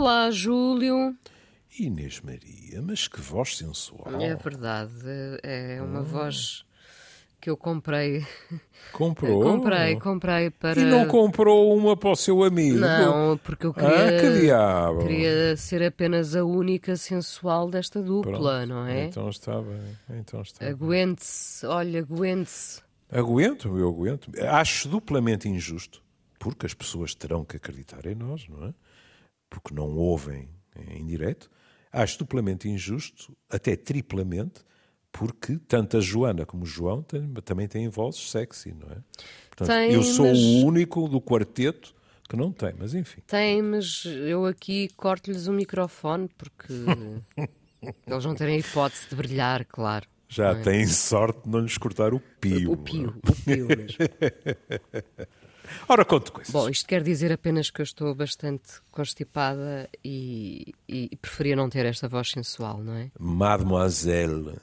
Olá, Júlio. Inês Maria, mas que voz sensual. É verdade, é uma voz que eu comprei. Comprou? comprei, comprei para. E não comprou uma para o seu amigo? Não, porque eu queria. Ah, que diabo! Queria ser apenas a única sensual desta dupla, Pronto, não é? Então está bem. Então está bem. Aguente-se, olha, aguente-se. Aguento, eu aguento. Acho duplamente injusto, porque as pessoas terão que acreditar em nós, não é? Porque não ouvem em direto. Acho duplamente injusto, até triplamente, porque tanto a Joana como o João têm- também têm vozes sexy, não é? Portanto, Têm, eu sou mas- o único do quarteto que não tem, mas enfim. Tem, mas eu aqui corto-lhes o microfone porque eles não terem hipótese de brilhar, claro. Já têm sorte de não lhes cortar o pio. O pio, o pio mesmo. Ora, conte coisas. Bom, isto quer dizer apenas que eu estou bastante constipada e, e preferia não ter esta voz sensual, não é? Mademoiselle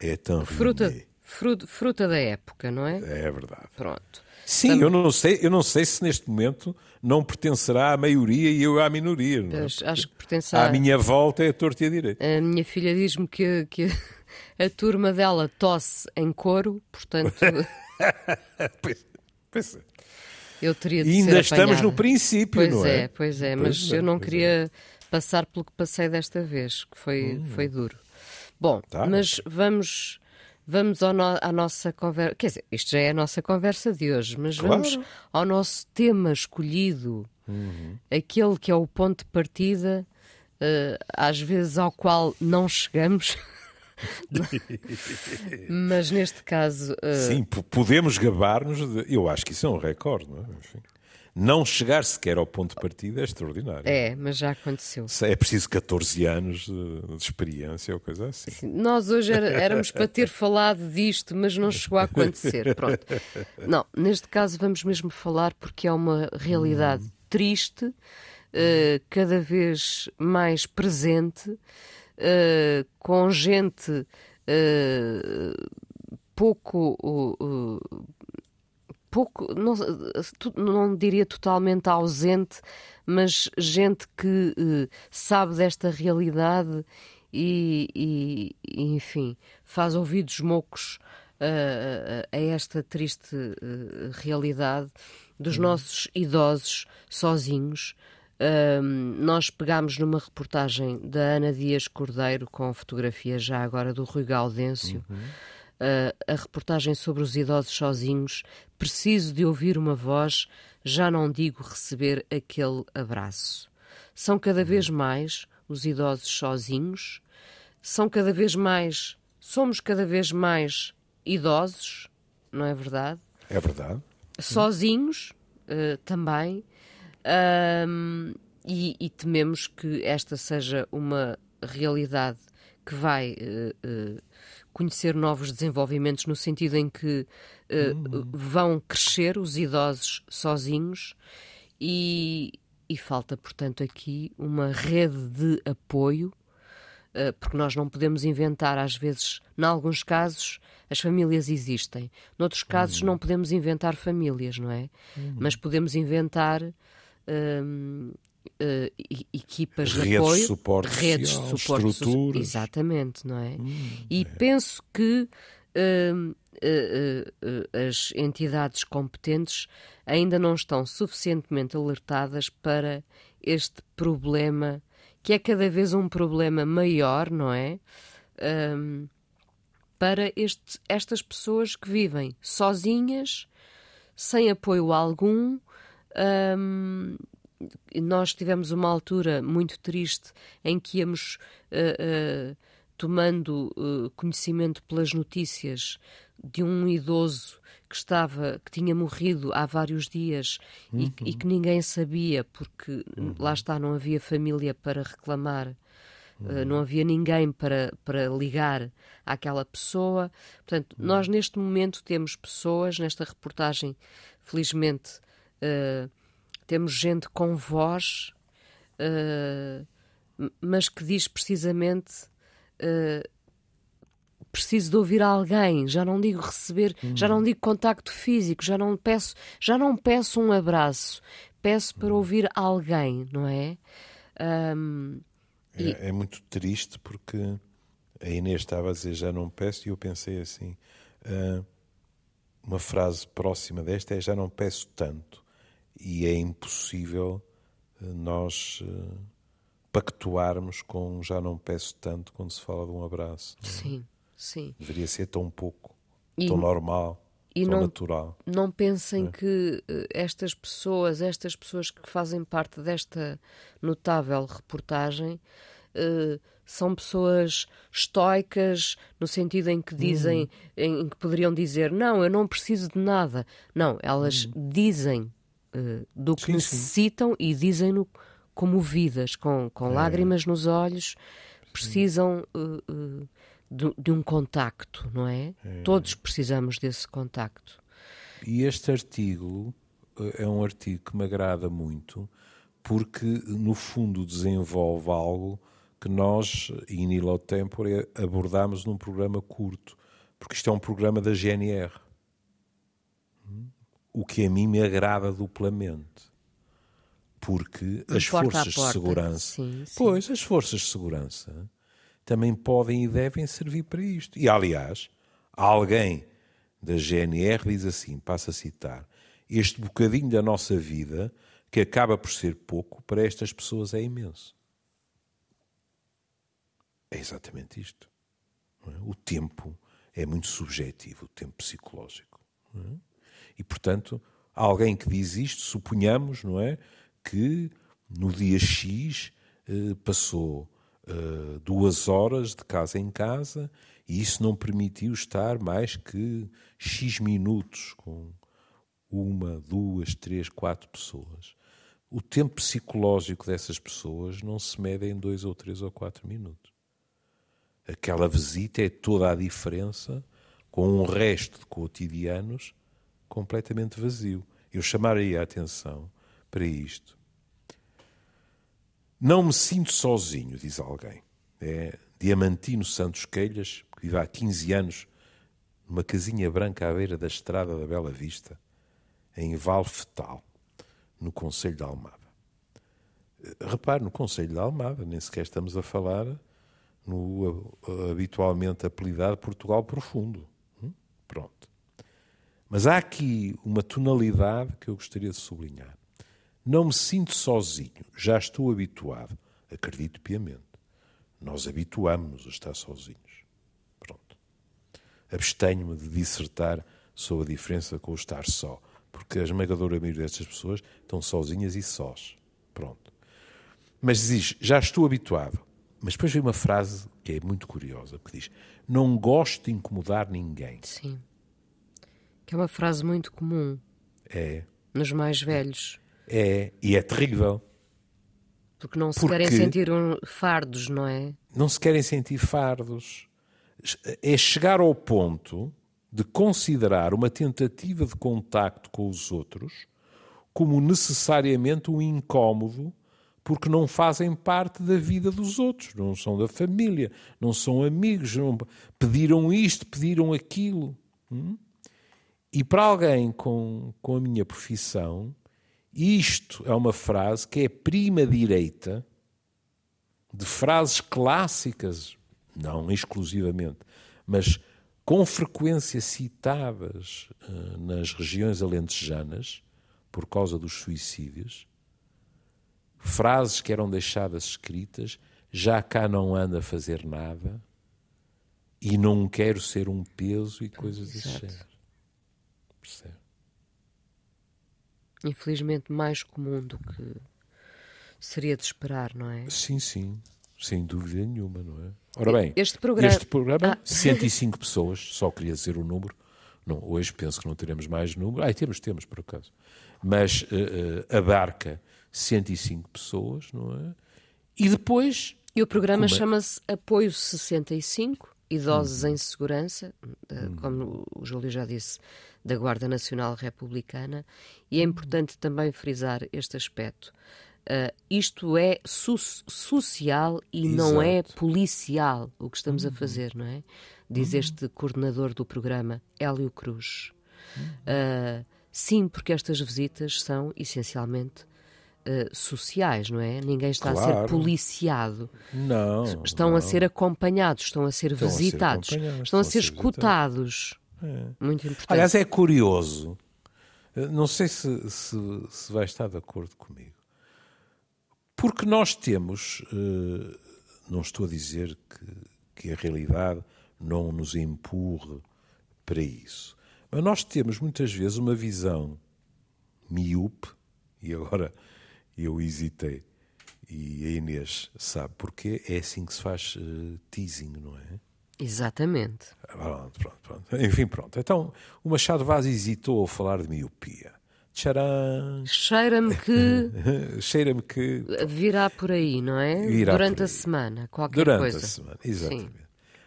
est un Fruta, fruta, fruta da época, não é? É verdade. Pronto. Sim, eu não, sei, eu não sei se neste momento não pertencerá à maioria e eu à minoria. Não é? Acho que pertence À à... minha volta é a torta e a direita. A minha filha diz-me que, que a turma dela tosse em coro, portanto Pois- pois é. Eu teria de E ainda estamos no princípio, Pois não é, é? pois é, Pois mas é, eu não é. queria passar pelo que passei desta vez, que foi, foi duro. Bom, Hum. Tá. mas vamos, vamos no- à nossa conversa. Quer dizer, isto já é a nossa conversa de hoje, mas Claro. vamos ao nosso tema escolhido, Uhum. aquele que é o ponto de partida, eh, às vezes ao qual não chegamos. mas neste caso, eh, Sim, podemos gabar-nos. de- Eu acho que isso é um recorde, não é? Enfim. Não chegar sequer ao ponto de partida é extraordinário. é, mas já aconteceu. É preciso 14 anos de, experiência ou coisa assim. Nós hoje era- éramos para ter falado disto, mas não chegou a acontecer. Pronto. Não, neste caso vamos mesmo falar porque é uma realidade triste, eh, cada vez mais presente, eh, com gente eh, pouco. uh, uh, pouco, não, não diria totalmente ausente, mas gente que eh, sabe desta realidade e, e- enfim, faz ouvidos mocos a esta triste realidade dos nossos idosos sozinhos. Ahm, nós pegámos numa reportagem da Ana Dias Cordeiro, com fotografia já agora do Rui Gaudêncio, uh, a reportagem sobre os idosos sozinhos. Preciso de ouvir uma voz, já não digo receber aquele abraço. São cada vez mais os idosos sozinhos, são cada vez mais, somos cada vez mais idosos, não é verdade? É verdade. sozinhos eh, também, ahm, e, e tememos que esta seja uma realidade que vai eh, eh, conhecer novos desenvolvimentos no sentido em que eh, vão crescer os idosos sozinhos e, e falta, portanto, aqui uma rede de apoio Uh, porque nós não podemos inventar, às vezes, em alguns casos, as famílias existem. Noutros casos, não podemos inventar famílias, não é? Mas podemos inventar hum, uh, equipas de Redes de apoio, suporte redes de suporte estruturas. Exatamente, não é? e penso que hum, uh, uh, as entidades competentes ainda não estão suficientemente alertadas para este problema, que é cada vez um problema maior, não é? Hum, para este- estas pessoas que vivem sozinhas, sem apoio algum. Hum, nós tivemos uma altura muito triste em que íamos eh, eh, tomando eh, conhecimento pelas notícias de um idoso que estava que tinha morrido há vários dias e, que- e que ninguém sabia porque lá está não havia família para reclamar Uh, não havia ninguém para, para ligar àquela pessoa. Portanto, nós neste momento temos pessoas, nesta reportagem, felizmente, uh, temos gente com voz, uh, mas que diz precisamente. uh, preciso de ouvir alguém, já não digo receber, já não digo contacto físico, já não peço, já não peço um abraço, peço para ouvir alguém, não é? Um, é, e... é, muito triste porque a Inês estava a dizer já não peço e eu pensei assim. Uh, uma frase próxima desta é já não peço tanto e é impossível uh, nós uh, pactuarmos com já não peço tanto quando se fala de um abraço. É? Sim, sim. Deveria ser tão pouco, e, tão normal. E tão não, natural. não pensem é? que estas pessoas, estas pessoas que fazem parte desta notável reportagem, uh, são pessoas estoicas no sentido em que dizem, uhum. em, em, que poderiam dizer não, eu não preciso de nada. Não, elas uhum. dizem uh, do que sim, necessitam sim. e dizem-no comovidas, com, com é. lágrimas nos olhos, precisam uh, uh, de, de, um contacto, não é? é? Todos precisamos desse contacto. E este artigo é um artigo que me agrada muito porque, no fundo, desenvolve algo que nós, em Nilo Tempore, abordámos num programa curto, porque isto é um programa da GNR. O que a mim me agrada duplamente. Porque as forças de segurança. Sim, sim. Pois, as forças de segurança também podem e devem servir para isto. E, aliás, alguém da GNR diz assim: passa a citar, este bocadinho da nossa vida, que acaba por ser pouco, para estas pessoas é imenso. É exatamente isto. É? O tempo é muito subjetivo, o tempo psicológico. É? E, portanto, alguém que diz isto, suponhamos, não é, que no dia X eh, passou eh, duas horas de casa em casa e isso não permitiu estar mais que X minutos com uma, duas, três, quatro pessoas. O tempo psicológico dessas pessoas não se mede em dois ou três ou quatro minutos. Aquela visita é toda a diferença com um resto de cotidianos completamente vazio. Eu chamaria a atenção para isto. Não me sinto sozinho, diz alguém. É Diamantino Santos Quelhas, que vive há 15 anos numa casinha branca à beira da estrada da Bela Vista, em Valfetal, no Conselho de Almada. Repare, no Conselho de Almada, nem sequer estamos a falar no habitualmente apelidado Portugal Profundo. Hum? Pronto. Mas há aqui uma tonalidade que eu gostaria de sublinhar. Não me sinto sozinho, já estou habituado. Acredito piamente. Nós habituamos-nos a estar sozinhos. Pronto. Abstenho-me de dissertar sobre a diferença com o estar só, porque a esmagadora maioria destas pessoas estão sozinhas e sós. Pronto. Mas diz, já estou habituado. Mas depois vem uma frase que é muito curiosa, que diz: Não gosto de incomodar ninguém. Sim. Que é uma frase muito comum. É. Nos mais velhos. É, e é terrível. Porque não se Porque querem sentir um fardos, não é? Não se querem sentir fardos. É chegar ao ponto de considerar uma tentativa de contacto com os outros como necessariamente um incómodo porque não fazem parte da vida dos outros, não são da família, não são amigos, não pediram isto, pediram aquilo. Hum? E para alguém com, com a minha profissão, isto é uma frase que é prima direita de frases clássicas, não exclusivamente, mas com frequência citadas uh, nas regiões alentejanas por causa dos suicídios frases que eram deixadas escritas, já cá não anda a fazer nada e não quero ser um peso e coisas desse género. Percebe? Infelizmente mais comum do que seria de esperar, não é? Sim, sim. Sem dúvida nenhuma, não é? Ora bem, este programa, este programa ah. 105 pessoas, só queria dizer o número. Não, hoje penso que não teremos mais número. Ah, temos, temos, por acaso. Mas uh, uh, abarca 105 pessoas, não é? E depois. E o programa é? chama-se Apoio 65, Idosos hum. em Segurança, hum. como o Júlio já disse, da Guarda Nacional Republicana, e é importante também frisar este aspecto. Uh, isto é so social e Exato. não é policial o que estamos a uhum. fazer, não é? Diz uhum. este coordenador do programa, Hélio Cruz. Uh, sim, porque estas visitas são essencialmente uh, sociais, não é? Ninguém está Claro. a ser policiado. Não. Estão não. a ser acompanhados, estão a ser Estão a ser visitados, acompanhados, estão a ser visitados. escutados. Muito importante. Aliás, é curioso. eh, Não sei se, se, se vai estar de acordo comigo. Porque nós temos. eh, Não estou a dizer que, que a realidade não nos empurre para isso. Mas nós temos muitas vezes uma visão miúpe, e agora eu hesitei, e a Inês sabe porquê, é assim que se faz eh, teasing, não é? Exatamente. Pronto, pronto, pronto. Enfim, pronto. Então, o Machado Vaz hesitou a falar de miopia. Tcharam! Cheira-me que Cheira-me que. virá por aí, não é? Virá Durante a semana, qualquer Durante coisa. a semana, exatamente.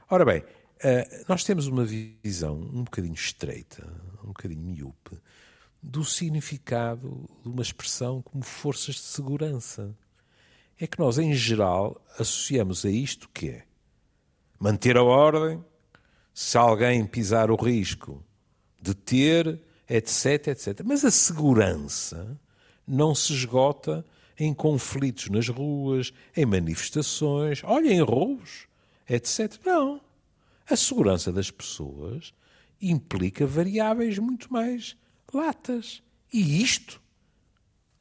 Ora bem, eh, nós temos uma visão um bocadinho estreita, um bocadinho miúpe, do significado de uma expressão como forças de segurança. É que nós, em geral, associamos a isto que é manter a ordem, se alguém pisar o risco, deter, etc, etc. Mas a segurança não se esgota em conflitos nas ruas, em manifestações, olha, em roubos, etc. Não. A segurança das pessoas implica variáveis muito mais latas. E isto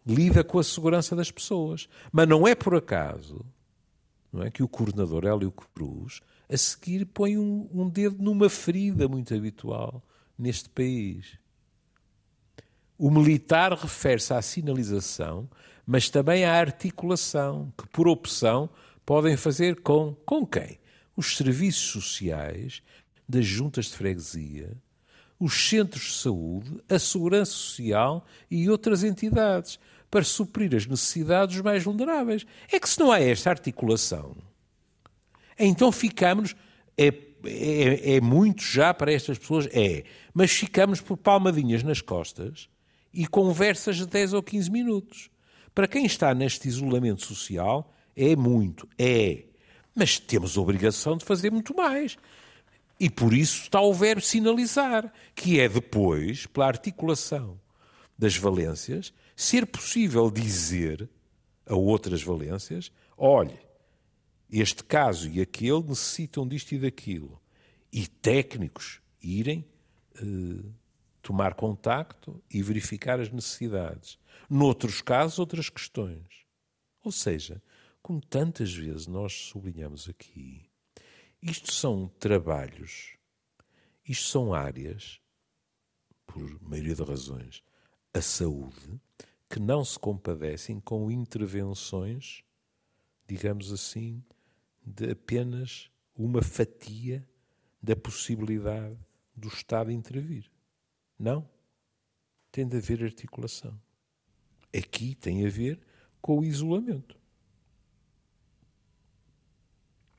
lida com a segurança das pessoas. Mas não é por acaso não é, que o coordenador Hélio Cruz a seguir põe um, um dedo numa ferida muito habitual neste país. O militar refere-se à sinalização, mas também à articulação, que por opção podem fazer com, com quem? Os serviços sociais, das juntas de freguesia, os centros de saúde, a segurança social e outras entidades, para suprir as necessidades mais vulneráveis. É que se não há esta articulação, então ficamos. É, é, é muito já para estas pessoas? É. Mas ficamos por palmadinhas nas costas e conversas de 10 ou 15 minutos. Para quem está neste isolamento social, é muito. É. Mas temos a obrigação de fazer muito mais. E por isso está o verbo sinalizar, que é depois, pela articulação das valências, ser possível dizer a outras valências: olhe, este caso e aquele necessitam disto e daquilo. E técnicos irem eh, tomar contacto e verificar as necessidades. Noutros casos, outras questões. Ou seja, como tantas vezes nós sublinhamos aqui, isto são trabalhos, isto são áreas, por maioria das razões, a saúde, que não se compadecem com intervenções, digamos assim, de apenas uma fatia da possibilidade do Estado intervir. Não. Tem de haver articulação. Aqui tem a ver com o isolamento.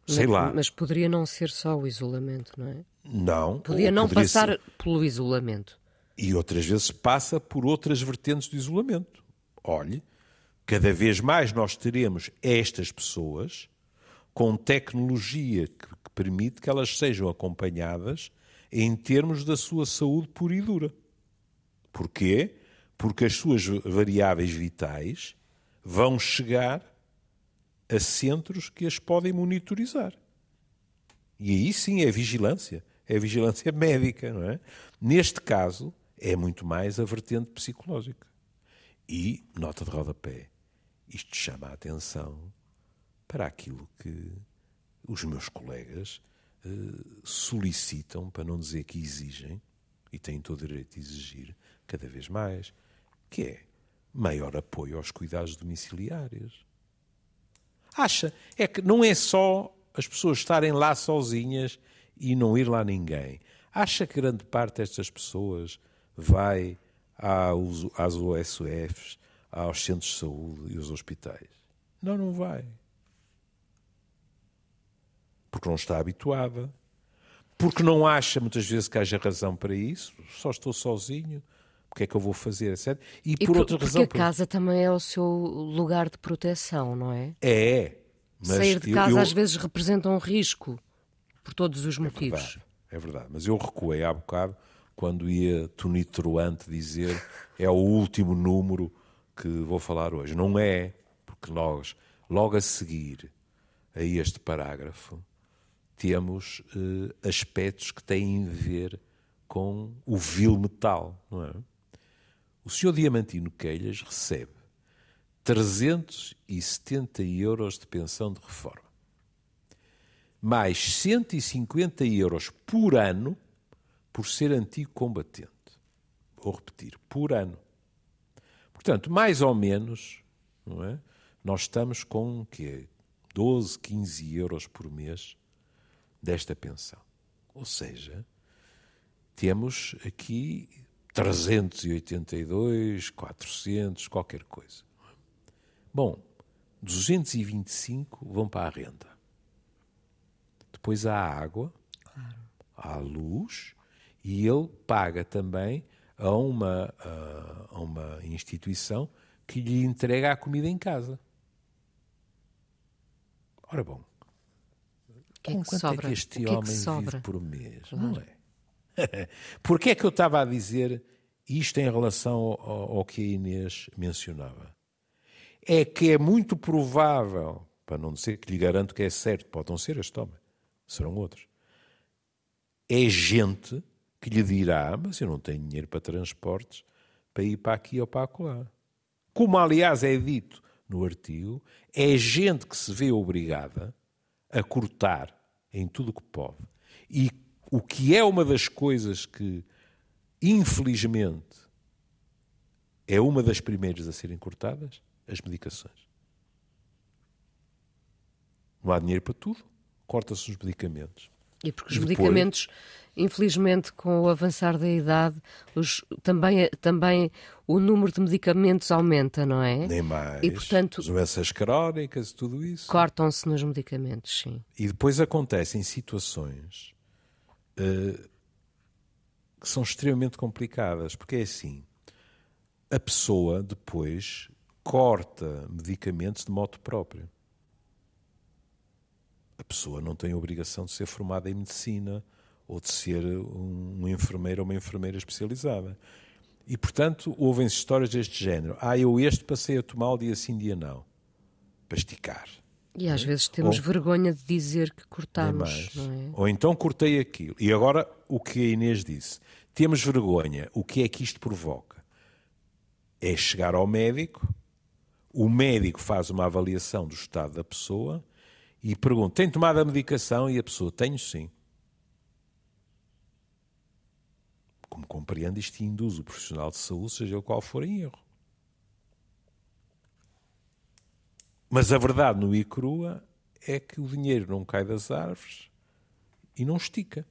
Sei mas, lá. Mas poderia não ser só o isolamento, não é? Não. Podia não poderia passar ser- pelo isolamento. E outras vezes passa por outras vertentes do isolamento. Olhe, cada vez mais nós teremos estas pessoas com tecnologia que, que permite que elas sejam acompanhadas em termos da sua saúde pura e dura. Porquê? Porque as suas variáveis vitais vão chegar a centros que as podem monitorizar. E aí sim é vigilância, é vigilância médica, não é? Neste caso, é muito mais a vertente psicológica. E, nota de rodapé, isto chama a atenção para aquilo que os meus colegas eh, solicitam, para não dizer que exigem, e têm todo o direito de exigir cada vez mais, que é maior apoio aos cuidados domiciliários. Acha? É que não é só as pessoas estarem lá sozinhas e não ir lá ninguém. Acha que grande parte destas pessoas vai aos, às OSUFs, aos centros de saúde e aos hospitais? Não, não vai. Porque não está habituada. Porque não acha muitas vezes que haja razão para isso. Só estou sozinho. O que é que eu vou fazer, etc. E, E por por- outra porque razão. a casa também é o seu lugar de proteção, não é? É. Sair de eu- casa eu- às vezes representa um risco, por todos os É motivos. verdade, é verdade. Mas eu recuei há bocado quando ia tonitruante dizer é o último número que vou falar hoje. Não é porque nós, logo a seguir a este parágrafo, temos uh, aspectos que têm a ver com o vil metal, não é? O senhor Diamantino Queilhas recebe 370 euros de pensão de reforma, mais 150 euros por ano por ser antigo combatente. Vou repetir, por ano. Portanto, mais ou menos, não é? Nós estamos com que 12, 15 euros por mês desta pensão. Ou seja, temos aqui 382, 400, qualquer coisa. Bom, 225 vão para a renda. Depois há a água, claro. há a luz, e ele paga também a uma, a uma instituição que lhe entrega a comida em casa. Ora bom, que é que quanto sobra? é que este que homem é que vive por mês? Claro. Não é? Porquê é que eu estava a dizer isto em relação ao, ao que a Inês mencionava? É que é muito provável, para não dizer que lhe garanto que é certo, pode não ser este homem, serão outros. É gente que lhe dirá: Mas eu não tenho dinheiro para transportes para ir para aqui ou para lá. Como, aliás, é dito no artigo, é gente que se vê obrigada a cortar em tudo o que pode. E o que é uma das coisas que, infelizmente, é uma das primeiras a serem cortadas? As medicações. Não há dinheiro para tudo, corta-se os medicamentos. E porque os Depois, medicamentos infelizmente, com o avançar da idade, os, também, também o número de medicamentos aumenta, não é? Nem mais. E, portanto, doenças crónicas e tudo isso. Cortam-se nos medicamentos, sim. E depois acontecem situações uh, que são extremamente complicadas, porque é assim: a pessoa depois corta medicamentos de modo próprio. A pessoa não tem obrigação de ser formada em medicina ou de ser um enfermeiro ou uma enfermeira especializada. E, portanto, ouvem histórias deste género. Ah, eu este passei a tomar o dia sim, dia não. Para esticar. E às é? vezes temos ou, vergonha de dizer que cortamos. É? Ou então cortei aquilo. E agora o que a Inês disse. Temos vergonha. O que é que isto provoca? É chegar ao médico, o médico faz uma avaliação do estado da pessoa e pergunta: tem tomado a medicação? E a pessoa: tenho sim. como compreende, isto induz o profissional de saúde, seja o qual for, em erro. Mas a verdade no e crua é que o dinheiro não cai das árvores e não estica.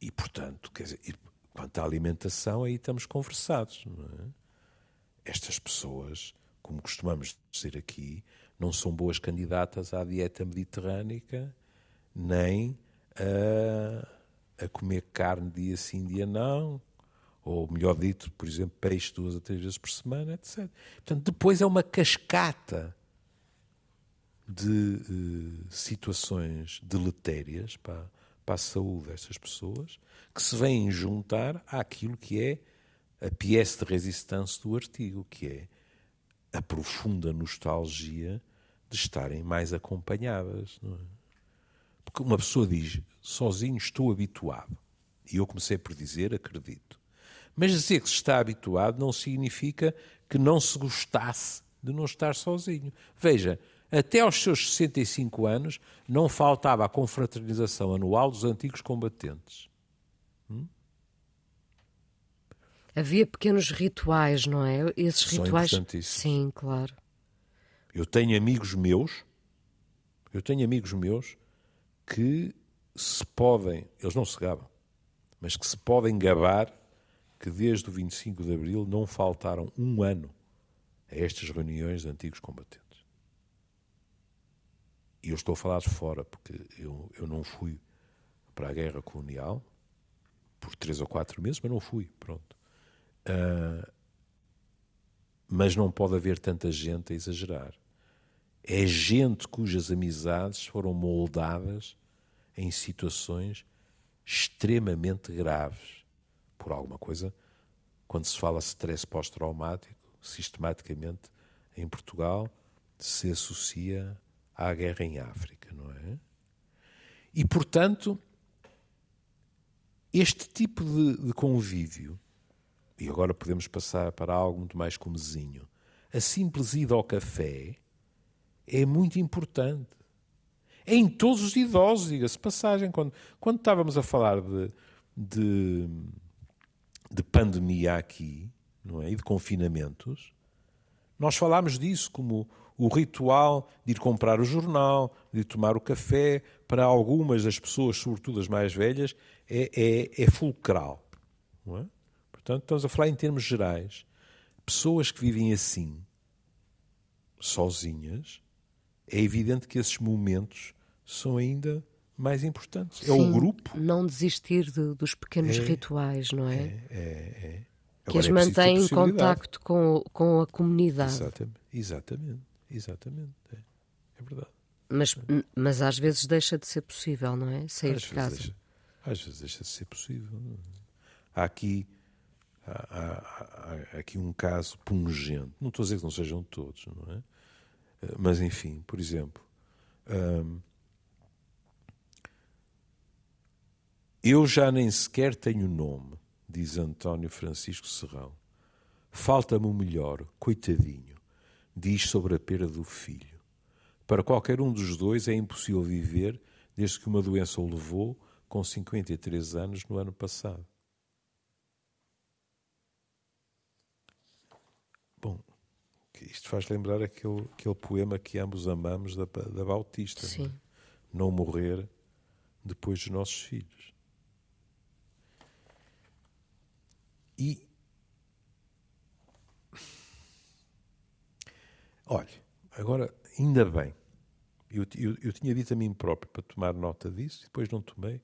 E, portanto, quer dizer, quanto à alimentação, aí estamos conversados. É? Estas pessoas, como costumamos dizer aqui, não são boas candidatas à dieta mediterrânica, nem a a comer carne dia sim, dia não, ou melhor dito, por exemplo, peixe duas a três vezes por semana, etc. Portanto, depois é uma cascata de uh, situações deletérias para, para a saúde destas pessoas que se vêm juntar àquilo que é a pièce de resistência do artigo, que é a profunda nostalgia de estarem mais acompanhadas. É? Porque uma pessoa diz, sozinho estou habituado. E eu comecei por dizer, acredito. Mas dizer que se está habituado não significa que não se gostasse de não estar sozinho. Veja, até aos seus 65 anos não faltava a confraternização anual dos antigos combatentes. Hum? Havia pequenos rituais, não é? Esses São rituais. Sim, claro. Eu tenho amigos meus, eu tenho amigos meus que se podem, eles não se gabam, mas que se podem gabar que desde o 25 de Abril não faltaram um ano a estas reuniões de antigos combatentes. Eu estou a falar de fora, porque eu, eu não fui para a guerra colonial por três ou quatro meses, mas não fui, pronto. Uh, mas não pode haver tanta gente a exagerar. É gente cujas amizades foram moldadas em situações extremamente graves por alguma coisa. Quando se fala stress pós-traumático, sistematicamente em Portugal se associa à guerra em África, não é? E, portanto, este tipo de, de convívio, e agora podemos passar para algo muito mais comezinho, a simples ida ao café é muito importante. É em todos os idosos, diga-se passagem. Quando, quando estávamos a falar de, de, de pandemia aqui, não é? E de confinamentos, nós falámos disso como o ritual de ir comprar o jornal, de tomar o café, para algumas das pessoas, sobretudo as mais velhas, é, é, é fulcral. É? Portanto, estamos a falar em termos gerais. Pessoas que vivem assim, sozinhas, é evidente que esses momentos são ainda mais importantes. Sim, é o grupo. Não desistir de, dos pequenos é, rituais, não é? É, é. é. Que as mantém em contacto com, com a comunidade. Exatamente, exatamente, exatamente. É, é verdade. Mas, mas às vezes deixa de ser possível, não é? Sair às de casa. Deixa, às vezes deixa de ser possível. Há aqui, há, há, há, aqui um caso pungente. Não estou a dizer que não sejam todos, não é? Eh, mas enfim, por exemplo, hum, eu já nem sequer tenho nome, diz António Francisco Serrão. Falta-me o melhor, coitadinho, diz sobre a perda do filho. Para qualquer um dos dois é impossível viver desde que uma doença o levou com 53 anos no ano passado. Bom, isto faz lembrar aquele, aquele poema que ambos amamos da, da Bautista. Sim. Não, não morrer depois dos nossos filhos. E olha, agora ainda bem eu, eu, eu, tinha dito a mim próprio para tomar nota disso, depois não tomei,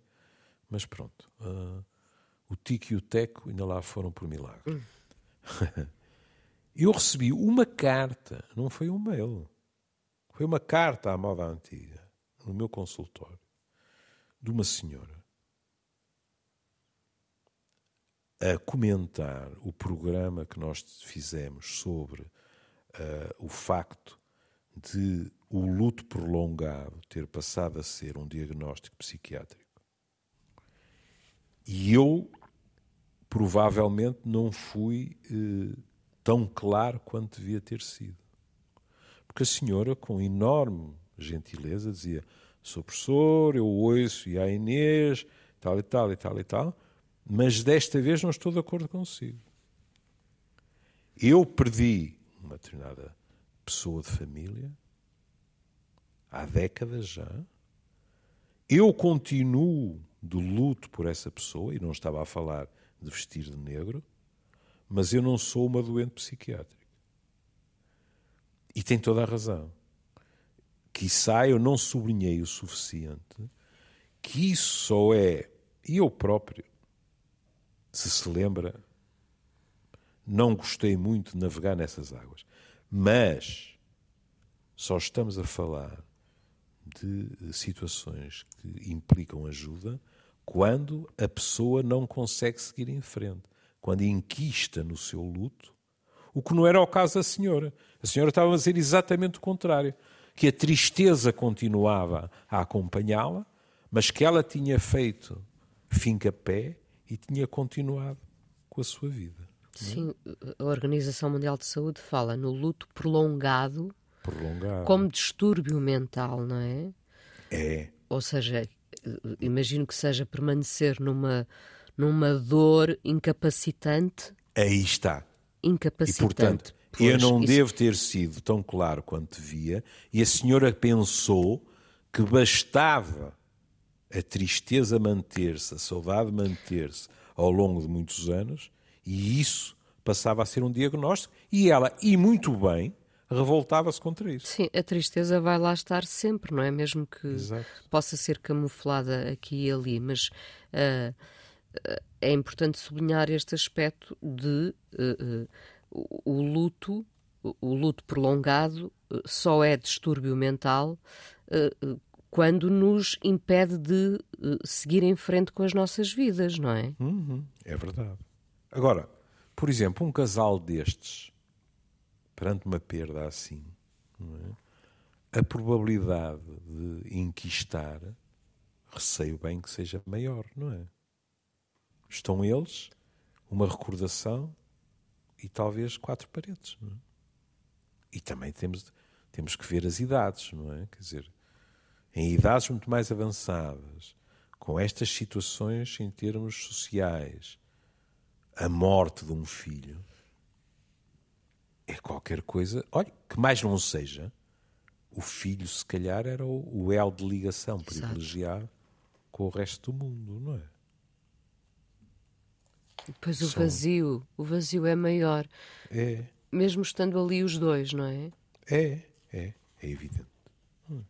mas pronto. Uh, o Tico e o Teco ainda lá foram por milagre. Hum. eu recebi uma carta, não foi um mail, foi uma carta à moda antiga, no meu consultório, de uma senhora a comentar o programa que nós fizemos sobre uh, o facto de o luto prolongado ter passado a ser um diagnóstico psiquiátrico. E eu provavelmente não fui eh, tão claro quanto devia ter sido. Porque a senhora, com enorme gentileza, dizia: Sou professor, eu ouço e a Inês, tal e tal e tal e tal, mas desta vez não estou de acordo consigo. Eu perdi uma determinada pessoa de família há décadas já. Eu continuo de luto por essa pessoa, e não estava a falar de vestir de negro, mas eu não sou uma doente psiquiátrica. E tem toda a razão. Quissá eu não sublinhei o suficiente que isso só é, e eu próprio, se se lembra, não gostei muito de navegar nessas águas. Mas só estamos a falar de situações que implicam ajuda quando a pessoa não consegue seguir em frente, quando inquista no seu luto, o que não era o caso da senhora. A senhora estava a dizer exatamente o contrário, que a tristeza continuava a acompanhá-la, mas que ela tinha feito finca-pé e tinha continuado com a sua vida. Sim, a Organização Mundial de Saúde fala no luto prolongado prolongado. como distúrbio mental, não é? É. Ou seja, imagino que seja permanecer numa, numa dor incapacitante. Aí está. Incapacitante. E, portanto, pois, eu não isso... devo ter sido tão claro quanto devia, e a senhora pensou que bastava a tristeza manter-se, a saudade manter-se ao longo de muitos anos, e isso passava a ser um diagnóstico, e ela, e muito bem, revoltava-se contra isso. Sim, a tristeza vai lá estar sempre, não é? Mesmo que Exato. possa ser camuflada aqui e ali, mas uh, é importante sublinhar este aspecto de uh, uh, o luto, o luto prolongado só é distúrbio mental quando nos impede de seguir em frente com as nossas vidas, não é? Uhum, é verdade. Agora, por exemplo, um casal destes perante uma perda assim, é? a probabilidade de inquistar, receio bem que seja maior, não é? Estão eles, uma recordação e talvez quatro paredes. É? E também temos, temos que ver as idades, não é? Quer dizer, em idades muito mais avançadas, com estas situações em termos sociais, a morte de um filho é qualquer coisa. Olha, que mais não seja, o filho, se calhar, era o, o elo de ligação privilegiado com o resto do mundo, não é? Pois o vazio, o vazio é maior. É. Mesmo estando ali os dois, não é? É, é, é evidente. Hum.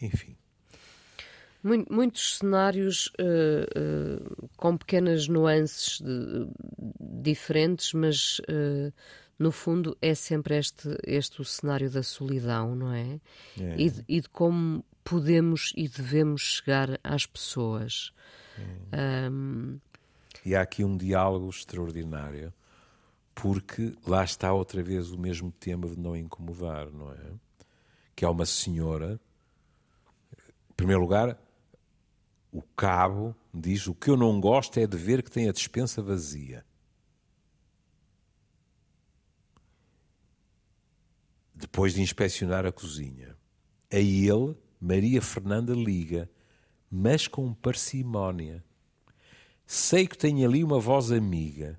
Enfim. Muitos cenários uh, uh, com pequenas nuances de, diferentes, mas uh, no fundo é sempre este, este o cenário da solidão, não é? é. E, de, e, de, como podemos e devemos chegar às pessoas. É. Um, e há aqui um diálogo extraordinário, porque lá está outra vez o mesmo tema de não incomodar, não é? Que é uma senhora, em primeiro lugar, o cabo diz: O que eu não gosto é de ver que tem a despensa vazia. Depois de inspecionar a cozinha, a ele, Maria Fernanda liga, mas com parcimónia Sei que tenho ali uma voz amiga.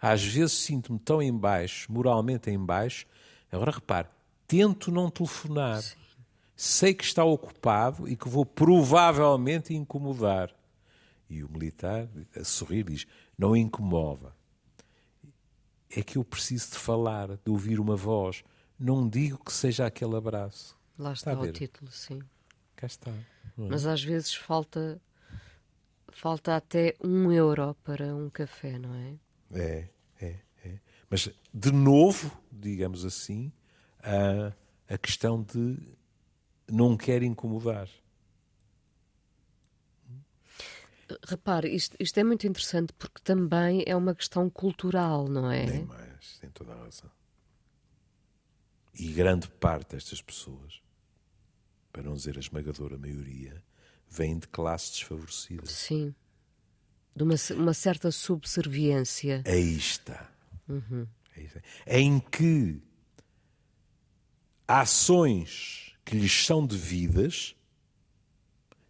Às vezes sinto-me tão em baixo, moralmente em baixo. Agora repare, tento não telefonar. Sim. Sei que está ocupado e que vou provavelmente incomodar. E o militar, a sorrir, diz: Não incomoda. É que eu preciso de falar, de ouvir uma voz. Não digo que seja aquele abraço. Lá está, está o título, sim. Cá está. É? Mas às vezes falta falta até um euro para um café, não é? É, é, é. Mas, de novo, digamos assim, a, a questão de não quer incomodar. Repare, isto, isto, é muito interessante porque também é uma questão cultural, não é? Nem mais, tem toda a razão. E grande parte destas pessoas, para não dizer a esmagadora maioria, vêm de classes desfavorecidas. Sim. De uma, uma certa subserviência. Aí está. Uhum. Aí está. Em que ações que lhes são devidas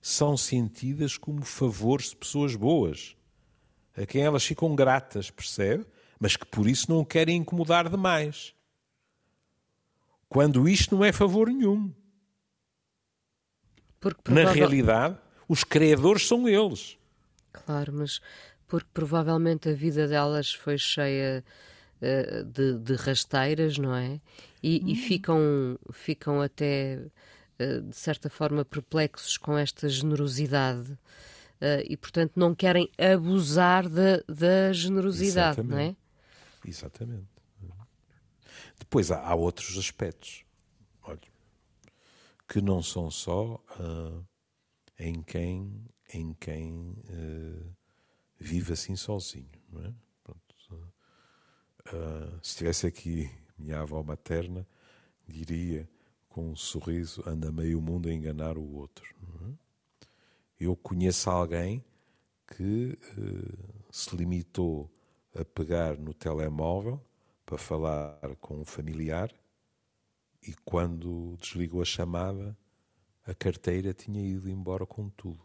são sentidas como favores de pessoas boas, a quem elas ficam gratas, percebe? Mas que por isso não querem incomodar demais. Quando isto não é favor nenhum. Porque, Na realidade, os credores são eles. Claro, mas porque provavelmente a vida delas foi cheia uh, de, de, rasteiras, não é? E, hum. e ficam, ficam até, uh, de certa forma, perplexos com esta generosidade. Uh, e, portanto, não querem abusar da, da generosidade, Exatamente. não é? Exatamente. Depois há, há outros aspectos que não são só em quem, em quem vive assim sozinho. Não é? Uh, se estivesse aqui minha avó materna, diria com um sorriso: anda meio mundo a enganar o outro. É? Eu conheço alguém que se limitou a pegar no telemóvel para falar com um familiar e quando desligou a chamada, a carteira tinha ido embora com tudo.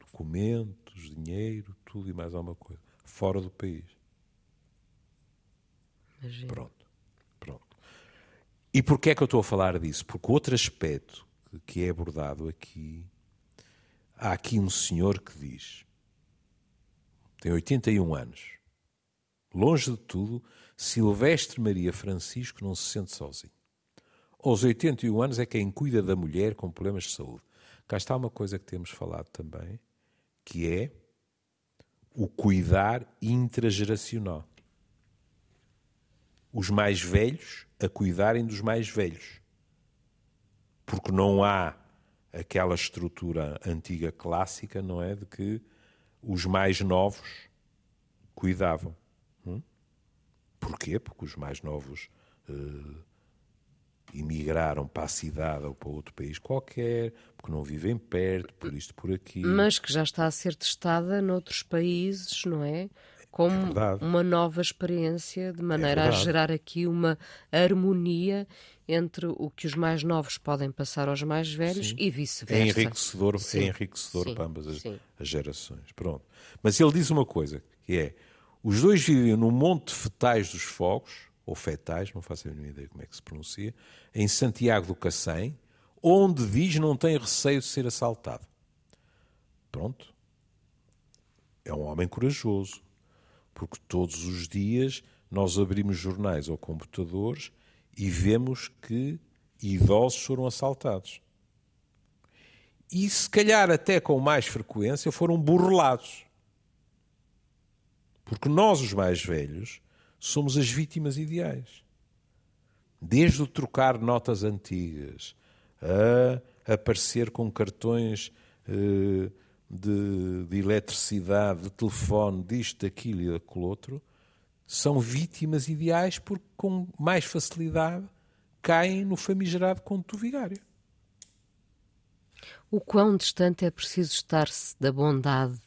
Documentos, dinheiro, tudo e mais alguma coisa. Fora do país. Imagina. Pronto. Pronto. E porquê é que eu estou a falar disso? Porque outro aspecto que é abordado aqui, há aqui um senhor que diz, tem 81 anos, longe de tudo, Silvestre Maria Francisco não se sente sozinho. Aos 81 anos é quem cuida da mulher com problemas de saúde. Cá está uma coisa que temos falado também, que é o cuidar intrageracional. Os mais velhos a cuidarem dos mais velhos. Porque não há aquela estrutura antiga clássica, não é? De que os mais novos cuidavam. Hum? Porquê? Porque os mais novos uh, emigraram para a cidade ou para outro país qualquer, porque não vivem perto, por isto, por aqui. Mas que já está a ser testada noutros países, não é? Como é uma nova experiência, de maneira é a gerar aqui uma harmonia entre o que os mais novos podem passar aos mais velhos Sim. e vice-versa. É enriquecedor, é enriquecedor Sim. para ambas as, as, gerações. Pronto. Mas ele diz uma coisa, que é, os dois vivem no Monte Fetais dos Fogos, ou Fetais, não faço a mínima ideia como é que se pronuncia, em Santiago do Cacém, onde diz não tem receio de ser assaltado. Pronto. É um homem corajoso, porque todos os dias nós abrimos jornais ou computadores e vemos que idosos foram assaltados. E se calhar até com mais frequência foram burlados. Porque nós, os mais velhos, somos as vítimas ideais. Desde o trocar notas antigas, a aparecer com cartões uh, de, de, eletricidade, de telefone, disto, daquilo e daquele outro, são vítimas ideais porque com mais facilidade caem no famigerado conto vigário. O quão distante é preciso estar-se da bondade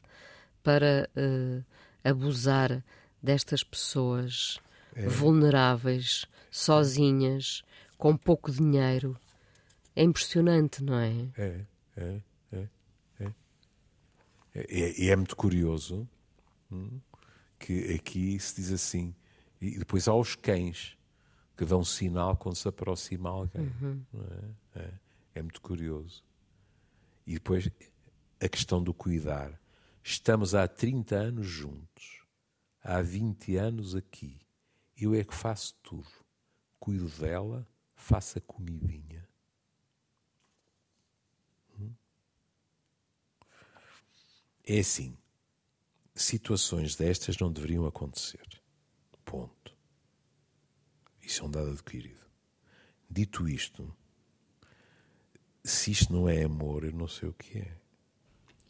para uh, abusar destas pessoas é. vulneráveis, sozinhas, com pouco dinheiro? É impressionante, não é, é. é. E é, é, muito curioso. Hum? que aqui se diz assim. E depois há os cães que dão sinal quando se aproxima alguém. Uhum. É? É, é muito curioso. E depois a questão do cuidar. Estamos há 30 anos juntos, há 20 anos aqui. Eu é que faço tudo. Cuido dela, faço a comidinha. É assim situações destas não deveriam acontecer. Ponto. Isso é um dado adquirido. Dito isto, se isto não é amor, eu não sei o que é.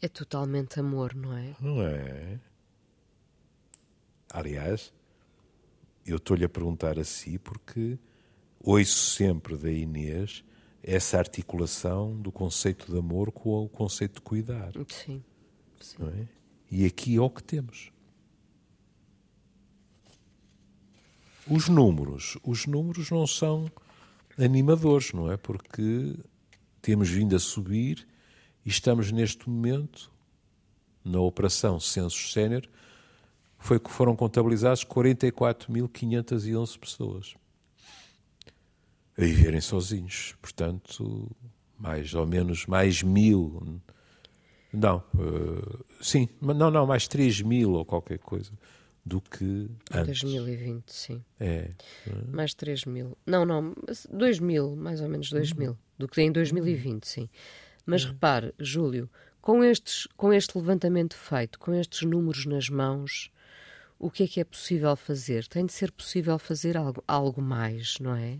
É totalmente amor, não é? Não é? Aliás, eu estou-lhe a perguntar a si porque ouço sempre da Inês essa articulação do conceito de amor com o conceito de cuidar. Sim. É? E aqui é o que temos. Os números, os números não são animadores, não é? Porque temos vindo a subir e estamos neste momento na operação Censos Sénior foi que foram contabilizados 44.511 pessoas a viverem sozinhos. Portanto, mais ou menos mais mil não, uh, sim, não, não, mais 3 mil ou qualquer coisa do que antes. 2020, sim. É. Mais 3 mil. Não, não, 2 mil, mais ou menos 2 uhum. mil, do que em 2020, sim. Mas uhum. repare, Júlio, com, estes, com este levantamento feito, com estes números nas mãos, o que é que é possível fazer? Tem de ser possível fazer algo, algo mais, não é?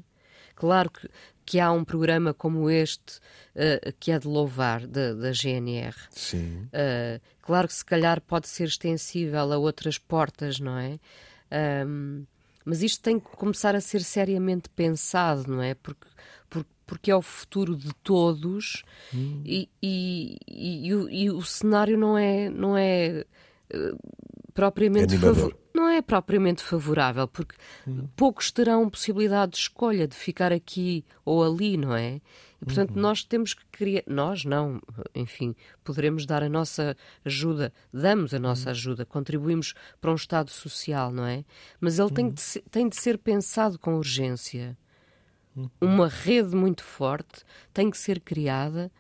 Claro que, que há um programa como este uh, que é de louvar, da, da GNR. Sim. Uh, claro que se calhar pode ser extensível a outras portas, não é? Um, mas isto tem que começar a ser seriamente pensado, não é? Porque, porque, porque é o futuro de todos hum. e, e, e, e, o, e, o, cenário não é, não é uh, propriamente favorável não é propriamente favorável, porque hum. poucos terão possibilidade de escolha de ficar aqui ou ali, não é? E, portanto, uhum. nós temos que criar. Nós não, enfim, poderemos dar a nossa ajuda, damos a nossa uhum. ajuda, contribuímos para um Estado social, não é? Mas ele uhum. tem, de ser, tem de ser pensado com urgência. Uhum. Uma rede muito forte tem que ser criada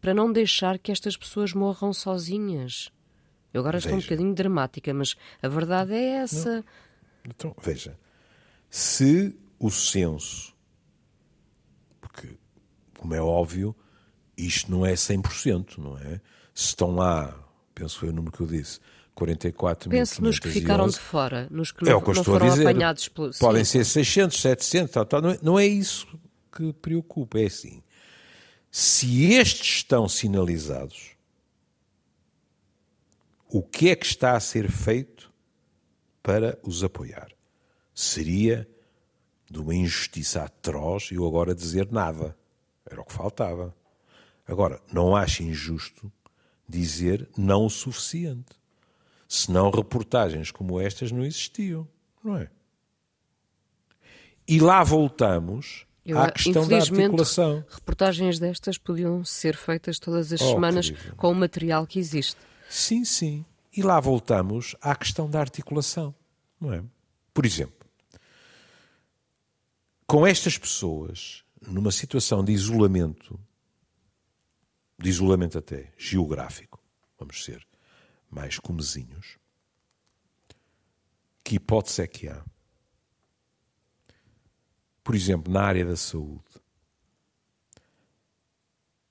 para não deixar que estas pessoas morram sozinhas. Eu agora estou veja. um bocadinho dramática, mas a verdade é essa. Não. Então, veja, se o censo, porque, como é óbvio, isto não é 100%, não é? Se estão lá, penso foi o número que eu disse, 44 Penso nos que ficaram de fora, nos que é não, o que eu estou foram a dizer. apanhados pelo... Podem ser 600, 700, tal, tal. Não, é, não é isso que preocupa, é assim. Se estes estão sinalizados, o que é que está a ser feito para os apoiar. Seria de uma injustiça atroz eu agora dizer nada. Era o que faltava. Agora, não acho injusto dizer não o suficiente. Senão reportagens como estas não existiam, não é? E lá voltamos eu, à questão da articulação. Reportagens destas podiam ser feitas todas as oh, semanas querido. com o material que existe. Sim, sim. E lá voltamos à questão da articulação, não é? Por exemplo, com estas pessoas numa situação de isolamento, de isolamento até geográfico, vamos ser mais comezinhos, que hipótese é que há? Por exemplo, na área da saúde,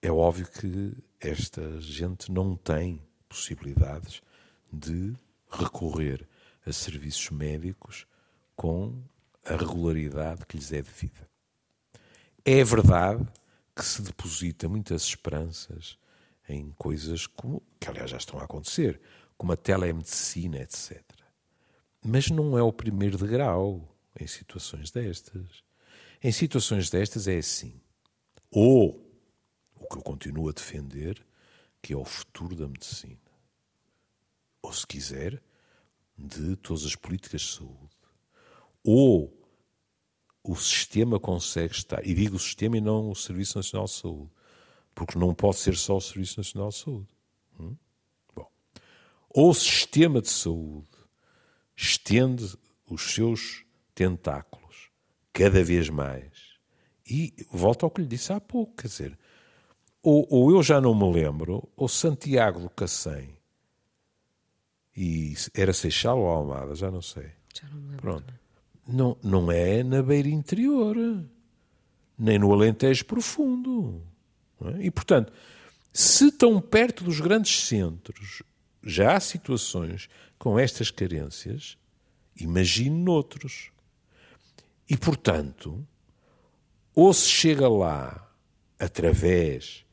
é óbvio que esta gente não tem possibilidades de recorrer a serviços médicos com a regularidade que lhes é devida. É verdade que se deposita muitas esperanças em coisas como, que aliás já estão a acontecer, como a telemedicina, etc. Mas não é o primeiro degrau em situações destas. Em situações destas é assim. Ou o que eu continuo a defender, que é o futuro da medicina. Ou, se quiser, de todas as políticas de saúde. Ou o sistema consegue estar, e digo o sistema e não o Serviço Nacional de Saúde, porque não pode ser só o Serviço Nacional de Saúde. Hum? Bom. Ou o sistema de saúde estende os seus tentáculos cada vez mais. E volto ao que lhe disse há pouco, quer dizer, ou, ou eu já não me lembro, ou Santiago do Cacém, e era Seixal ou Almada, já não sei. Já não me lembro. Pronto. Não, não é na beira interior, nem no Alentejo profundo. É? E, portanto, se tão perto dos grandes centros já há situações com estas carências, imagine noutros. E, portanto, ou se chega lá através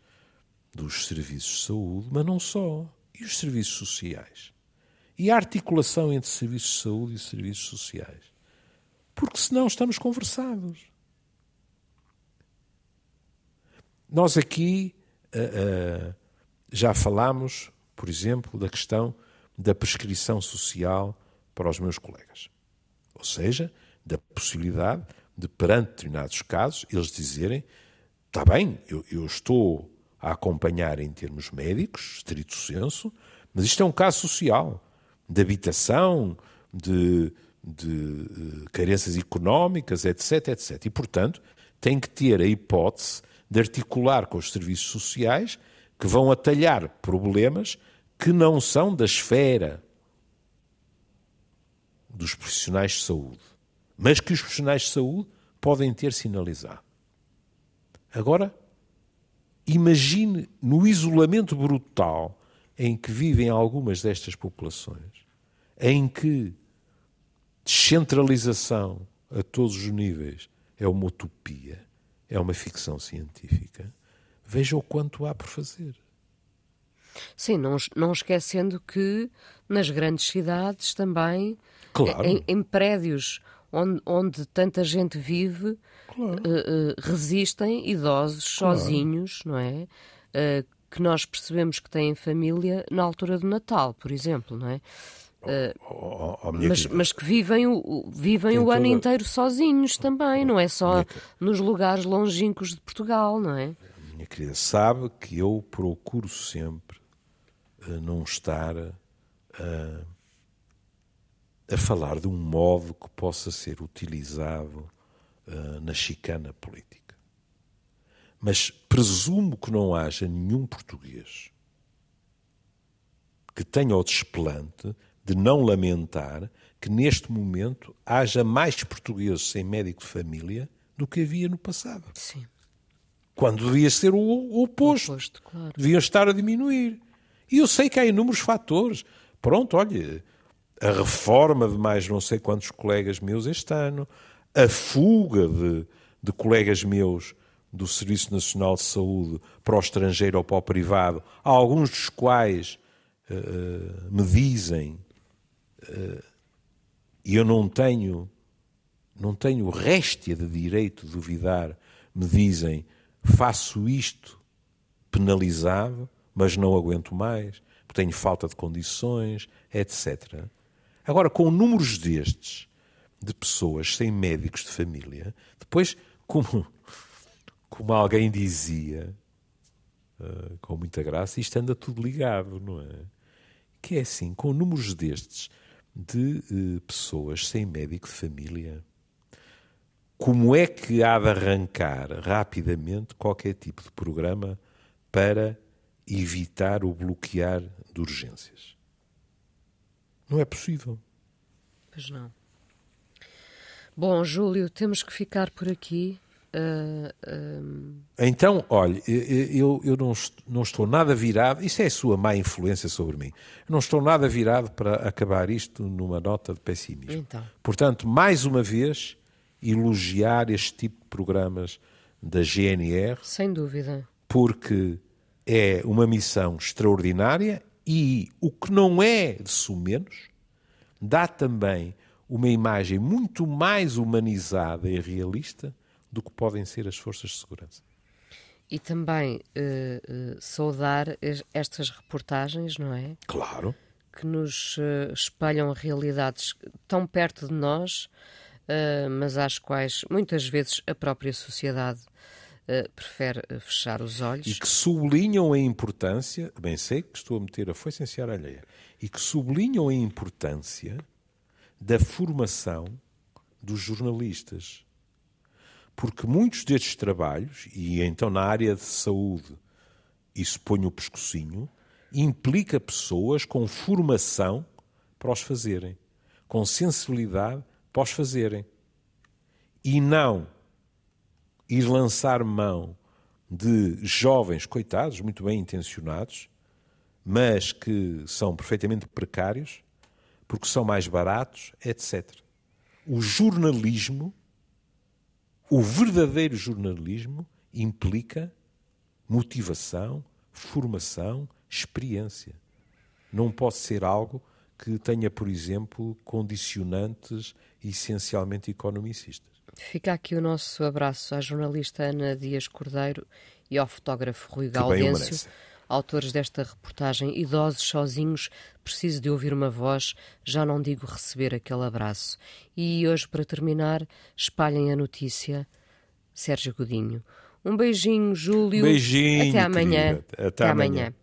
dos serviços de saúde, mas não só, e os serviços sociais. E a articulação entre serviços de saúde e serviços sociais. Porque senão estamos conversados. Nós aqui uh, uh, já falámos, por exemplo, da questão da prescrição social para os meus colegas. Ou seja, da possibilidade de, perante determinados casos, eles dizerem: está bem, eu, eu estou a acompanhar em termos médicos, estrito senso, mas isto é um caso social, de habitação, de, de uh, carências económicas, etc, etc. E, portanto, tem que ter a hipótese de articular com os serviços sociais que vão atalhar problemas que não são da esfera dos profissionais de saúde, mas que os profissionais de saúde podem ter sinalizado. Agora, imagine no isolamento brutal em que vivem algumas destas populações, em que descentralização a todos os níveis é uma utopia, é uma ficção científica, veja o quanto há por fazer. Sim, não, não esquecendo que nas grandes cidades também, claro. em, em prédios onde, onde, tanta gente vive, claro. uh, uh, resistem idosos claro. sozinhos, não é? Uh, que nós percebemos que têm família na altura do Natal, por exemplo, não é? Oh, oh, mas, mas, que vivem o, vivem o ano inteiro sozinhos também, não é só minha... nos lugares longínquos de Portugal, não é? Minha querida, sabe que eu procuro sempre não estar uh, a falar de um modo que possa ser utilizado uh, na chicana política. Mas presumo que não haja nenhum português que tenha o desplante de não lamentar que neste momento haja mais portugueses sem médico de família do que havia no passado. Sim. Quando devia ser o, o oposto. O oposto claro. Deviam estar a diminuir. E eu sei que há inúmeros fatores. Pronto, olha, a reforma de mais não sei quantos colegas meus este ano, a fuga de, de colegas meus do Serviço Nacional de Saúde para o estrangeiro ou para o privado, alguns dos quais uh, me dizem e eu não tenho não tenho réstia de direito de duvidar, me dizem faço isto penalizado, mas não aguento mais, porque tenho falta de condições, etc. Agora, com números destes, de pessoas sem médicos de família, depois, como, como alguém dizia, uh, com muita graça, isto anda tudo ligado, não é? Que é assim, com números destes de uh, pessoas sem médico de família, como é que há de arrancar rapidamente qualquer tipo de programa para evitar o bloquear de urgências? Não é possível. Pois não. Bom, Júlio, temos que ficar por aqui. Uh, uh... Então, olha, eu, eu não, não, estou nada virado, isso é a sua má influência sobre mim. Não estou nada virado para acabar isto numa nota de pessimismo. Então. Portanto, mais uma vez, elogiar este tipo de programas da GNR. Sem dúvida. Porque é uma missão extraordinária e o que não é de sumenos dá também uma imagem muito mais humanizada e realista do que podem ser as forças de segurança. E também uh, uh, saudar estas reportagens, não é? Claro. Que nos uh, espelham realidades tão perto de nós, mas às quais muitas vezes a própria sociedade prefere fechar os olhos. E que sublinham a importância, bem sei que estou a meter a foice em seara alheia, e que sublinham a importância da formação dos jornalistas. Porque muitos destes trabalhos, e então na área de saúde, isso põe o pescocinho, implica pessoas com formação para os fazerem, com sensibilidade para os fazerem. E não ir lançar mão de jovens, coitados, muito bem intencionados, mas que são perfeitamente precários, porque são mais baratos, etc. O jornalismo, o verdadeiro jornalismo, implica motivação, formação, experiência. Não pode ser algo que tenha, por exemplo, condicionantes essencialmente economicistas. Fica aqui o nosso abraço à jornalista Ana Dias Cordeiro e ao fotógrafo Rui Gaudêncio autores desta reportagem, idosos sozinhos, preciso de ouvir uma voz, já não digo receber aquele abraço. E hoje, para terminar, espalhem a notícia. Sérgio Godinho. Um beijinho, Júlio. Beijinho. Até amanhã. Até, Até, amanhã. amanhã.